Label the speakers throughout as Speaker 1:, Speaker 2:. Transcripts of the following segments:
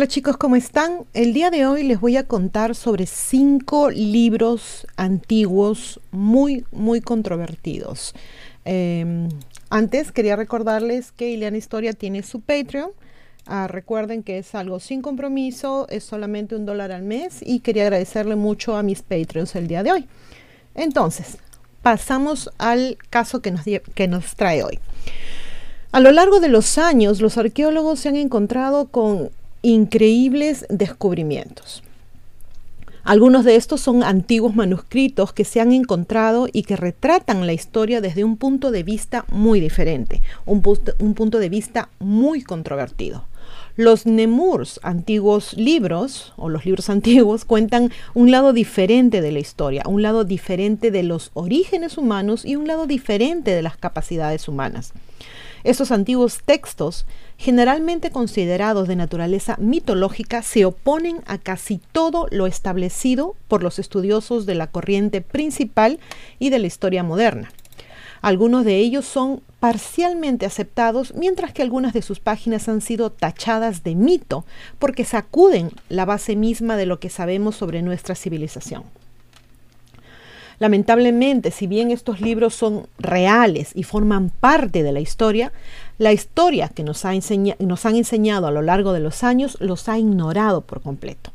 Speaker 1: Hola chicos, ¿cómo están? El día de hoy les voy a contar sobre cinco libros antiguos muy, muy controvertidos. Em, antes quería recordarles que Ileana Historia tiene su Patreon. Ah, recuerden que es algo sin compromiso, es solamente un dólar al mes y quería agradecerle mucho a mis Patreons el día de hoy. Entonces, pasamos al caso que nos, que nos trae hoy. A lo largo de los años, los arqueólogos se han encontrado con increíbles descubrimientos. Algunos de estos son antiguos manuscritos que se han encontrado y que retratan la historia desde un punto de vista muy diferente, un, punto de vista muy controvertido. Los Nemurs, antiguos libros, o los libros antiguos, cuentan un lado diferente de la historia, un lado diferente de los orígenes humanos y un lado diferente de las capacidades humanas. Esos antiguos textos, generalmente considerados de naturaleza mitológica, se oponen a casi todo lo establecido por los estudiosos de la corriente principal y de la historia moderna. Algunos de ellos son parcialmente aceptados, mientras que algunas de sus páginas han sido tachadas de mito porque sacuden la base misma de lo que sabemos sobre nuestra civilización. Lamentablemente, si bien estos libros son reales y forman parte de la historia, la historia que nos, ha nos han enseñado a lo largo de los años los ha ignorado por completo.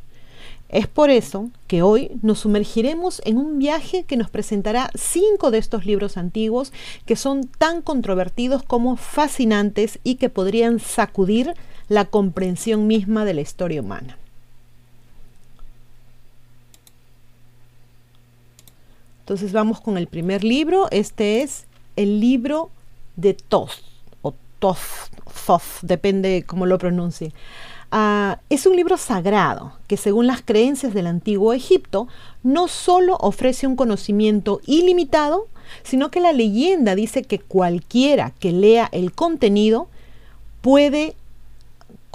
Speaker 1: Es por eso que hoy nos sumergiremos en un viaje que nos presentará cinco de estos libros antiguos que son tan controvertidos como fascinantes y que podrían sacudir la comprensión misma de la historia humana. Entonces vamos con el primer libro. Este es el libro de o Toth, Thoth, depende cómo lo pronuncie. Ah, es un libro sagrado que según las creencias del antiguo Egipto no solo ofrece un conocimiento ilimitado, sino que la leyenda dice que cualquiera que lea el contenido puede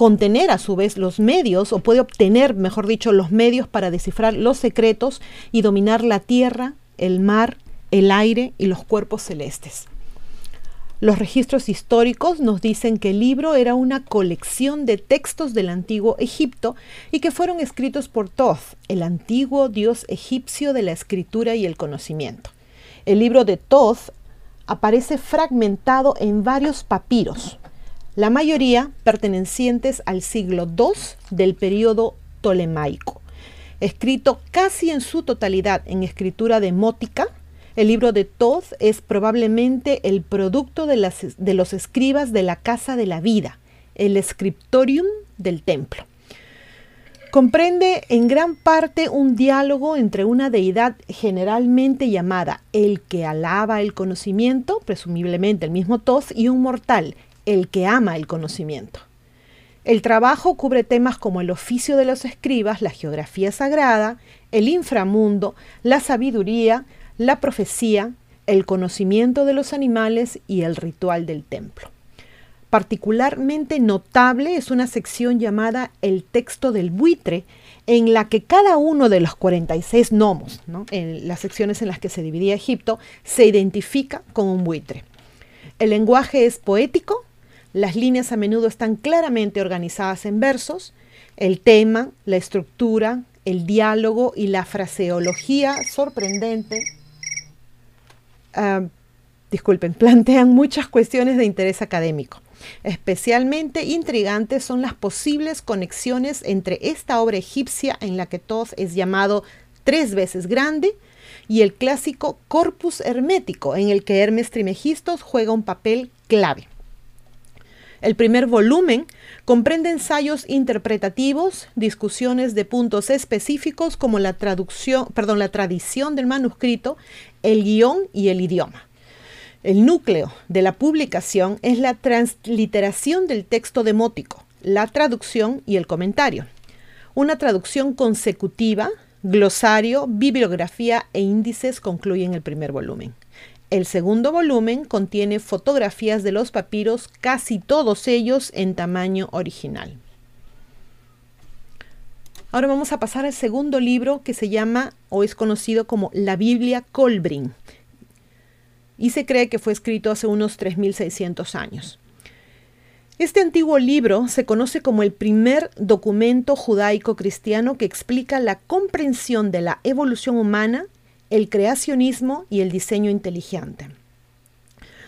Speaker 1: contener a su vez los medios o puede obtener, mejor dicho, los medios para descifrar los secretos y dominar la tierra, el mar, el aire y los cuerpos celestes. Los registros históricos nos dicen que el libro era una colección de textos del antiguo Egipto y que fueron escritos por Thoth, el antiguo dios egipcio de la escritura y el conocimiento. El libro de Thoth aparece fragmentado en varios papiros, la mayoría pertenecientes al siglo II del período tolemaico escrito casi en su totalidad en escritura demótica, el libro de Toth es probablemente el producto de, los escribas de la Casa de la Vida, el scriptorium del templo. Comprende en gran parte un diálogo entre una deidad generalmente llamada el que alaba el conocimiento, presumiblemente el mismo Toth, y un mortal, el que ama el conocimiento. El trabajo cubre temas como el oficio de los escribas, la geografía sagrada, el inframundo, la sabiduría, la profecía, el conocimiento de los animales y el ritual del templo. Particularmente notable es una sección llamada el texto del buitre, en la que cada uno de los 46 gnomos, en las secciones en las que se dividía Egipto, se identifica con un buitre. El lenguaje es poético, las líneas a menudo están claramente organizadas en versos. El tema, la estructura, el diálogo y la fraseología sorprendente, ah, disculpen, plantean muchas cuestiones de interés académico. Especialmente intrigantes son las posibles conexiones entre esta obra egipcia en la que Toth es llamado tres veces grande y el clásico corpus hermético en el que Hermes Trimegistos juega un papel clave. El primer volumen comprende ensayos interpretativos, discusiones de puntos específicos como la traducción, perdón, la tradición del manuscrito, el guion y el idioma. El núcleo de la publicación es la transliteración del texto demótico, la traducción y el comentario. Una traducción consecutiva, glosario, bibliografía e índices concluyen el primer volumen. El segundo volumen contiene fotografías de los papiros, casi todos ellos en tamaño original. Ahora vamos a pasar al segundo libro que se llama o es conocido como la Biblia Colbrin y se cree que fue escrito hace unos 3.600 años. Este antiguo libro se conoce como el primer documento judaico cristiano que explica la comprensión de la evolución humana, el creacionismo y el diseño inteligente.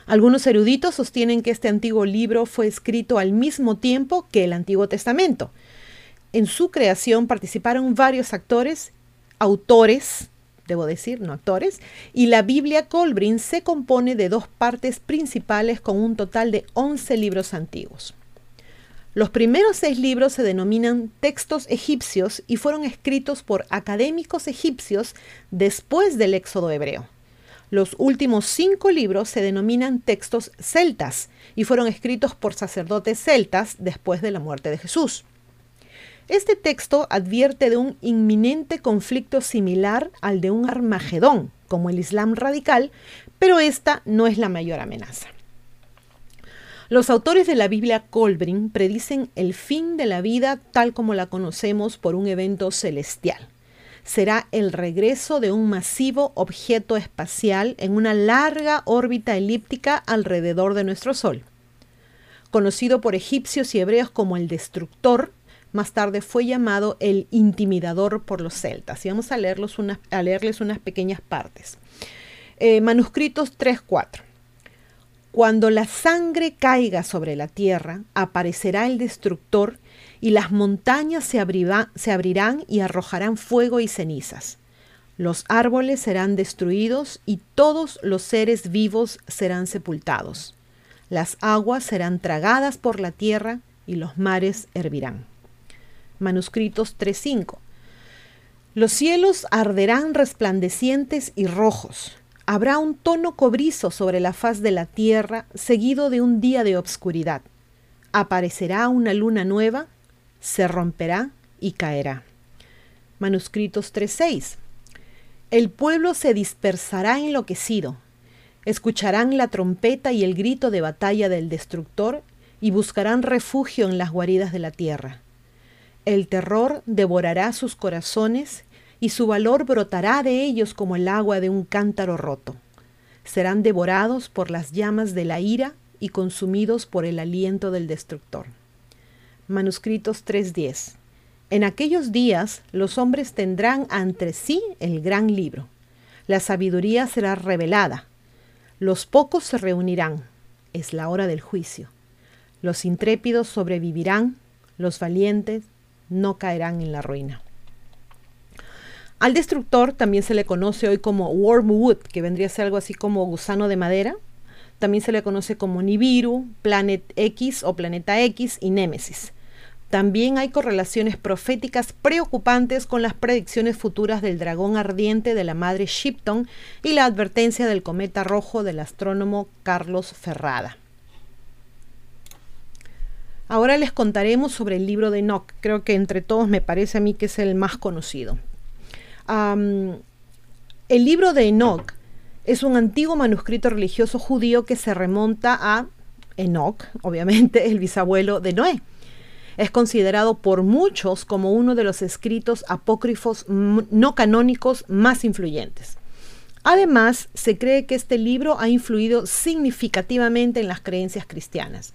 Speaker 1: Algunos eruditos sostienen que este antiguo libro fue escrito al mismo tiempo que el Antiguo Testamento. En su creación participaron varios actores, autores, debo decir, no actores, y la Biblia Colbrin se compone de dos partes principales con un total de 11 libros antiguos. Los primeros seis libros se denominan textos egipcios y fueron escritos por académicos egipcios después del éxodo hebreo. Los últimos cinco libros se denominan textos celtas y fueron escritos por sacerdotes celtas después de la muerte de Jesús. Este texto advierte de un inminente conflicto similar al de un Armagedón, como el Islam radical, pero esta no es la mayor amenaza. Los autores de la Biblia Colbrin predicen el fin de la vida tal como la conocemos por un evento celestial. Será el regreso de un masivo objeto espacial en una larga órbita elíptica alrededor de nuestro Sol. Conocido por egipcios y hebreos como el destructor, más tarde fue llamado el intimidador por los celtas. Y vamos a, a leerles unas pequeñas partes. Eh, manuscritos 3-4. Cuando la sangre caiga sobre la tierra, aparecerá el destructor y las montañas se, abrirán y arrojarán fuego y cenizas. Los árboles serán destruidos y todos los seres vivos serán sepultados. Las aguas serán tragadas por la tierra y los mares hervirán manuscritos 3.5. Los cielos arderán resplandecientes y rojos. Habrá un tono cobrizo sobre la faz de la tierra, seguido de un día de obscuridad. Aparecerá una luna nueva, se romperá y caerá. Manuscritos 3.6. El pueblo se dispersará enloquecido. Escucharán la trompeta y el grito de batalla del destructor y buscarán refugio en las guaridas de la tierra. El terror devorará sus corazones y su valor brotará de ellos como el agua de un cántaro roto. Serán devorados por las llamas de la ira y consumidos por el aliento del destructor. Manuscritos 3.10. En aquellos días los hombres tendrán ante sí el gran libro. La sabiduría será revelada. Los pocos se reunirán. Es la hora del juicio. Los intrépidos sobrevivirán, los valientes no caerán en la ruina. Al destructor también se le conoce hoy como Wormwood, que vendría a ser algo así como gusano de madera. También se le conoce como Nibiru, Planet X o Planeta X y Némesis. También hay correlaciones proféticas preocupantes con las predicciones futuras del dragón ardiente de la madre Shipton y la advertencia del cometa rojo del astrónomo Carlos Ferrada. Ahora les contaremos sobre el libro de Enoch. Creo que entre todos me parece a mí que es el más conocido. El libro de Enoch es un antiguo manuscrito religioso judío que se remonta a Enoch, obviamente el bisabuelo de Noé. Es considerado por muchos como uno de los escritos apócrifos no canónicos más influyentes. Además, se cree que este libro ha influido significativamente en las creencias cristianas.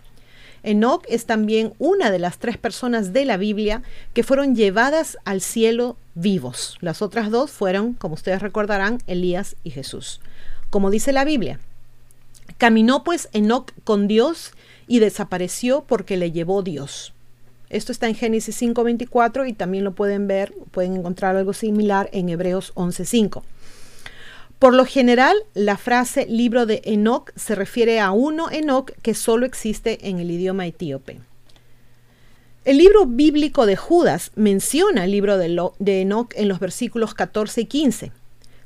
Speaker 1: Enoch es también una de las tres personas de la Biblia que fueron llevadas al cielo vivos. Las otras dos fueron, como ustedes recordarán, Elías y Jesús. Como dice la Biblia, caminó pues Enoch con Dios y desapareció porque le llevó Dios. Esto está en Génesis 5:24 y también lo pueden ver, pueden encontrar algo similar en Hebreos 11:5. Por lo general, la frase libro de Enoch se refiere a uno Enoch que solo existe en el idioma etíope. El libro bíblico de Judas menciona el libro de, Enoch en los versículos 14 y 15.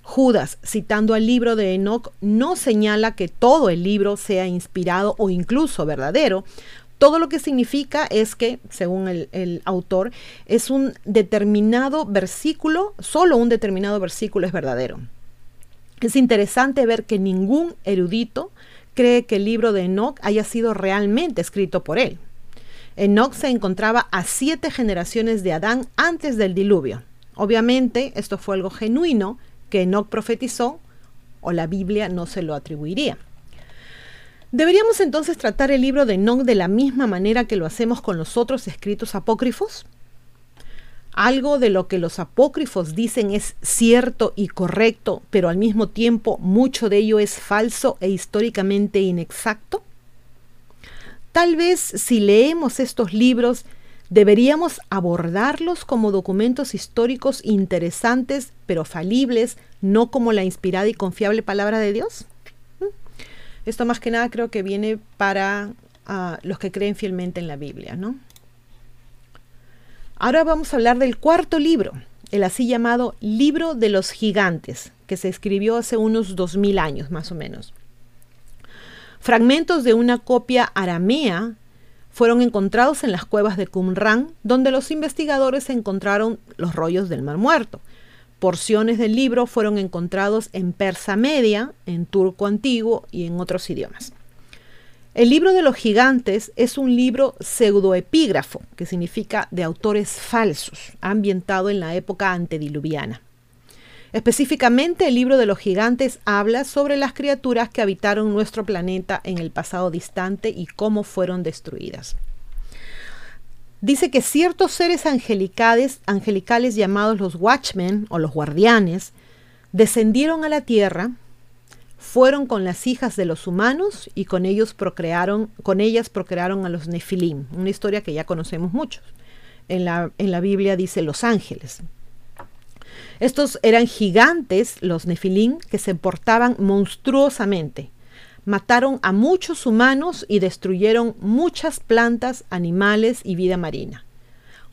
Speaker 1: Judas, citando al libro de Enoch, no señala que todo el libro sea inspirado o incluso verdadero. Todo lo que significa es que, según el, el autor, es un determinado versículo, solo un determinado versículo es verdadero. Es interesante ver que ningún erudito cree que el libro de Enoch haya sido realmente escrito por él. Enoch se encontraba a siete generaciones de Adán antes del diluvio. Obviamente, esto fue algo genuino que Enoch profetizó o la Biblia no se lo atribuiría. ¿Deberíamos entonces tratar el libro de Enoch de la misma manera que lo hacemos con los otros escritos apócrifos? Algo de lo que los apócrifos dicen es cierto y correcto, pero al mismo tiempo mucho de ello es falso e históricamente inexacto? Tal vez si leemos estos libros, deberíamos abordarlos como documentos históricos interesantes, pero falibles, no como la inspirada y confiable palabra de Dios. ¿Mm? Esto más que nada creo que viene para uh, los que creen fielmente en la Biblia, ¿no? Ahora vamos a hablar del cuarto libro, el así llamado Libro de los Gigantes, que se escribió hace unos 2000 años más o menos. Fragmentos de una copia aramea fueron encontrados en las cuevas de Qumran, donde los investigadores encontraron los rollos del Mar Muerto. Porciones del libro fueron encontrados en persa media, en turco antiguo y en otros idiomas. El libro de los gigantes es un libro pseudoepígrafo, que significa de autores falsos, ambientado en la época antediluviana. Específicamente, el libro de los gigantes habla sobre las criaturas que habitaron nuestro planeta en el pasado distante y cómo fueron destruidas. Dice que ciertos seres angelicales, angelicales llamados los Watchmen o los guardianes descendieron a la Tierra fueron con las hijas de los humanos y con ellos procrearon, con ellas procrearon a los nefilim, una historia que ya conocemos muchos. En la, en la Biblia dice los ángeles. Estos eran gigantes, los nefilim, que se portaban monstruosamente. Mataron a muchos humanos y destruyeron muchas plantas, animales y vida marina.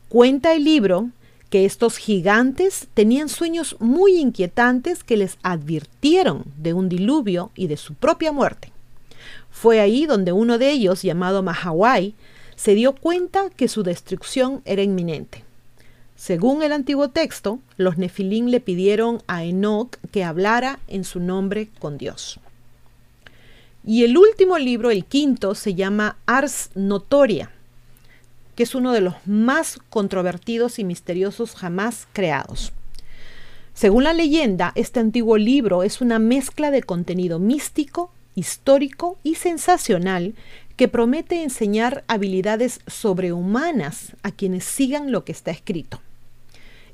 Speaker 1: Cuenta el libro que estos gigantes tenían sueños muy inquietantes que les advirtieron de un diluvio y de su propia muerte. Fue ahí donde uno de ellos, llamado Mahawai, se dio cuenta que su destrucción era inminente. Según el antiguo texto, los Nefilim le pidieron a Enoch que hablara en su nombre con Dios. Y el último libro, el quinto, se llama Ars Notoria, que es uno de los más controvertidos y misteriosos jamás creados. Según la leyenda, este antiguo libro es una mezcla de contenido místico, histórico y sensacional que promete enseñar habilidades sobrehumanas a quienes sigan lo que está escrito.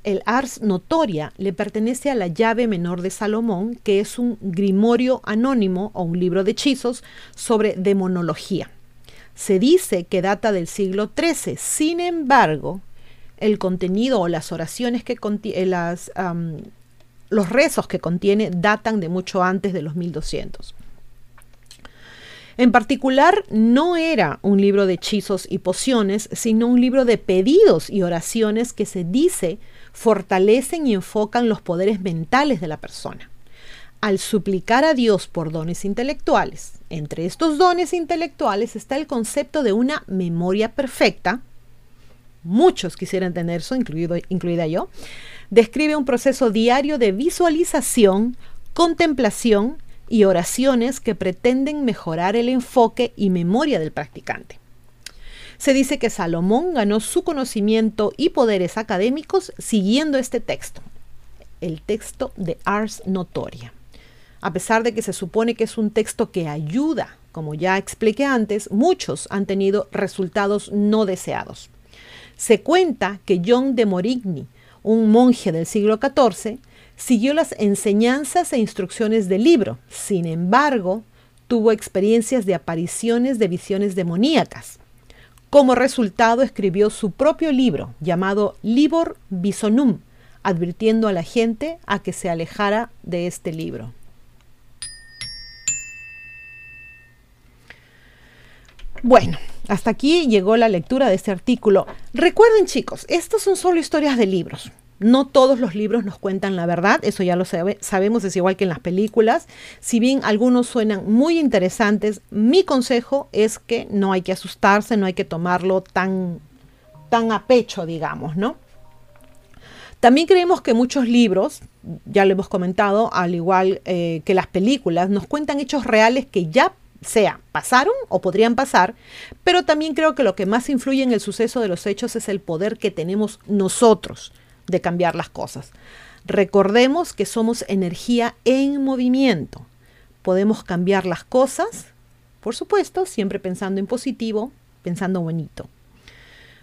Speaker 1: El Ars Notoria le pertenece a la llave menor de Salomón, que es un grimorio anónimo o un libro de hechizos sobre demonología se dice que data del siglo XIII. Sin embargo, el contenido o las oraciones que contiene, las, los rezos que contiene datan de mucho antes de los 1200. En particular, no era un libro de hechizos y pociones, sino un libro de pedidos y oraciones que se dice fortalecen y enfocan los poderes mentales de la persona al suplicar a Dios por dones intelectuales. Entre estos dones intelectuales está el concepto de una memoria perfecta. Muchos quisieran tener eso, incluido, incluida yo. Describe un proceso diario de visualización, contemplación y oraciones que pretenden mejorar el enfoque y memoria del practicante. Se dice que Salomón ganó su conocimiento y poderes académicos siguiendo este texto, el texto de Ars Notoria a pesar de que se supone que es un texto que ayuda, como ya expliqué antes, muchos han tenido resultados no deseados. Se cuenta que John de Morigny, un monje del siglo XIV, siguió las enseñanzas e instrucciones del libro. Sin embargo, tuvo experiencias de apariciones de visiones demoníacas. Como resultado, escribió su propio libro llamado Libor Bisonum, advirtiendo a la gente a que se alejara de este libro. Bueno, hasta aquí llegó la lectura de este artículo. Recuerden chicos, estas son solo historias de libros. No todos los libros nos cuentan la verdad, eso ya lo sabemos, es igual que en las películas. Si bien algunos suenan muy interesantes, mi consejo es que no hay que asustarse, no hay que tomarlo tan, tan a pecho, digamos, ¿no? También creemos que muchos libros, ya lo hemos comentado, al igual eh, que las películas, nos cuentan hechos reales que ya sea, pasaron o podrían pasar, pero también creo que lo que más influye en el suceso de los hechos es el poder que tenemos nosotros de cambiar las cosas. Recordemos que somos energía en movimiento. Podemos cambiar las cosas, Por supuesto, siempre pensando en positivo, pensando bonito.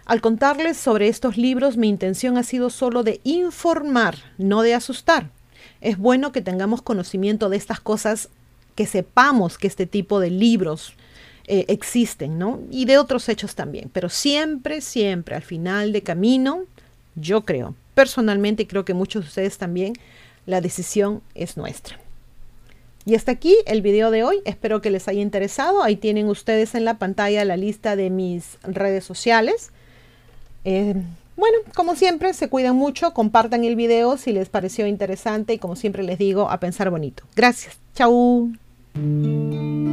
Speaker 1: Al contarles sobre estos libros, mi intención ha sido solo de informar, no de asustar. Es bueno que tengamos conocimiento de estas cosas, que sepamos que este tipo de libros eh, existen, ¿no? Y de otros hechos también. Pero siempre, siempre al final de camino, yo creo, personalmente creo que muchos de ustedes también, la decisión es nuestra. Y hasta aquí el video de hoy. Espero que les haya interesado. Ahí tienen ustedes en la pantalla la lista de mis redes sociales. Eh, bueno, como siempre, se cuidan mucho, compartan el video si les pareció interesante y como siempre les digo, a pensar bonito. Gracias. Chau. うん